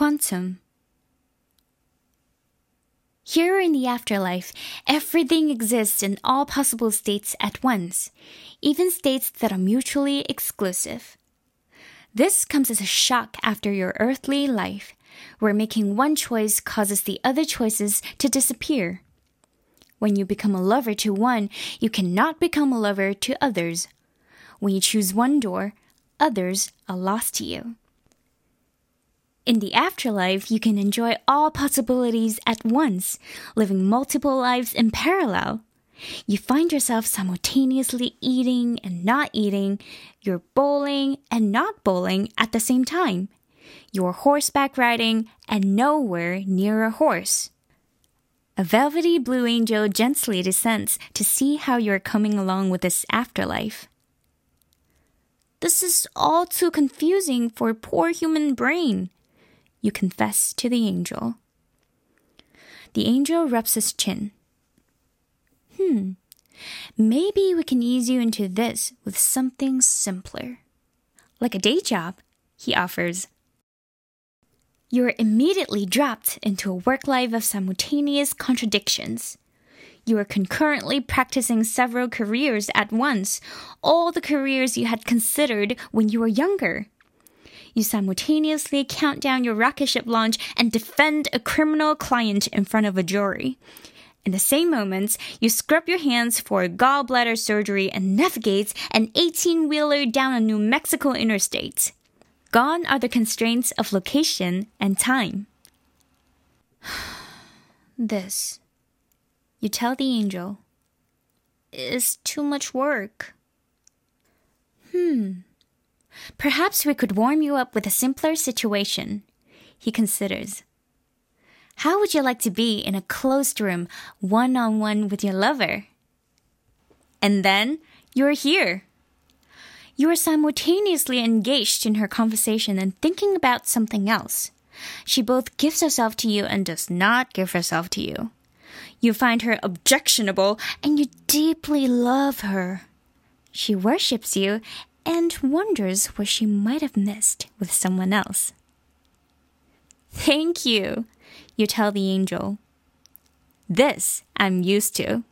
Quantum. Here in the afterlife, everything exists in all possible states at once, even states that are mutually exclusive. This comes as a shock after your earthly life, where making one choice causes the other choices to disappear. When you become a lover to one, you cannot become a lover to others. When you choose one door, others are lost to you. In the afterlife, you can enjoy all possibilities at once, living multiple lives in parallel. You find yourself simultaneously eating and not eating, you're bowling and not bowling at the same time. You're horseback riding and nowhere near a horse. A velvety blue angel gently descends to see how you're coming along with this afterlife. This is all too confusing for poor human brain you confess to the angel. The angel rubs his chin. Hmm, maybe we can ease you into this with something simpler. Like a day job, he offers. You're immediately dropped into a work life of simultaneous contradictions. You are concurrently practicing several careers at once, all the careers you had considered when you were younger. You simultaneously count down your rocket ship launch and defend a criminal client in front of a jury. In the same moments, you scrub your hands for gallbladder surgery and navigate an 18 wheeler down a New Mexico interstate. Gone are the constraints of location and time. this, you tell the angel, is too much work. Hmm. Perhaps we could warm you up with a simpler situation. He considers. How would you like to be in a closed room, one on one with your lover? And then you're here. You are simultaneously engaged in her conversation and thinking about something else. She both gives herself to you and does not give herself to you. You find her objectionable and you deeply love her. She worships you and wonders what she might have missed with someone else. Thank you, you tell the angel. This I'm used to.